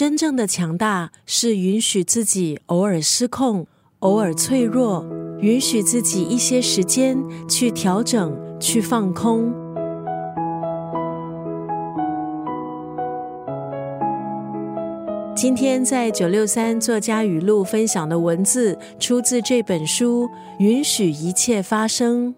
真正的强大是允许自己偶尔失控，偶尔脆弱，允许自己一些时间去调整，去放空。今天在九六三作家语录分享的文字，出自这本书《允许一切发生》。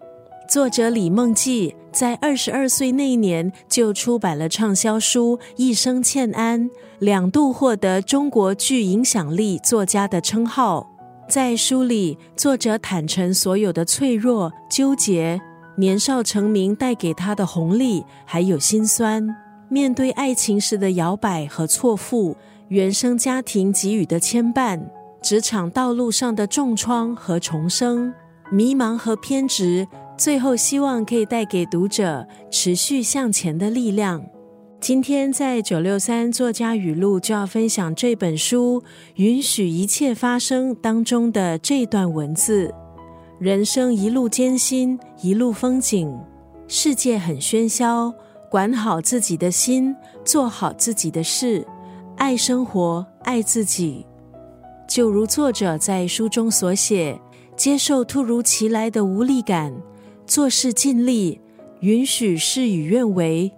作者李梦记在二十二岁那年就出版了畅销书《一生欠安》，两度获得中国具影响力作家的称号。在书里，作者坦诚所有的脆弱、纠结，年少成名带给他的红利，还有心酸。面对爱情时的摇摆和错付。原生家庭给予的牵绊，职场道路上的重创和重生，迷茫和偏执，最后希望可以带给读者持续向前的力量。今天在九六三作家语录就要分享这本书《允许一切发生》当中的这段文字：人生一路艰辛，一路风景，世界很喧嚣，管好自己的心，做好自己的事。爱生活，爱自己，就如作者在书中所写：接受突如其来的无力感，做事尽力，允许事与愿违，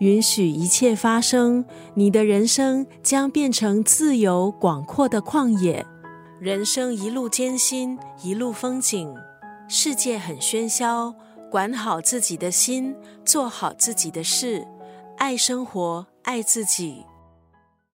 允许一切发生，你的人生将变成自由广阔的旷野。人生一路艰辛，一路风景，世界很喧嚣，管好自己的心，做好自己的事，爱生活，爱自己。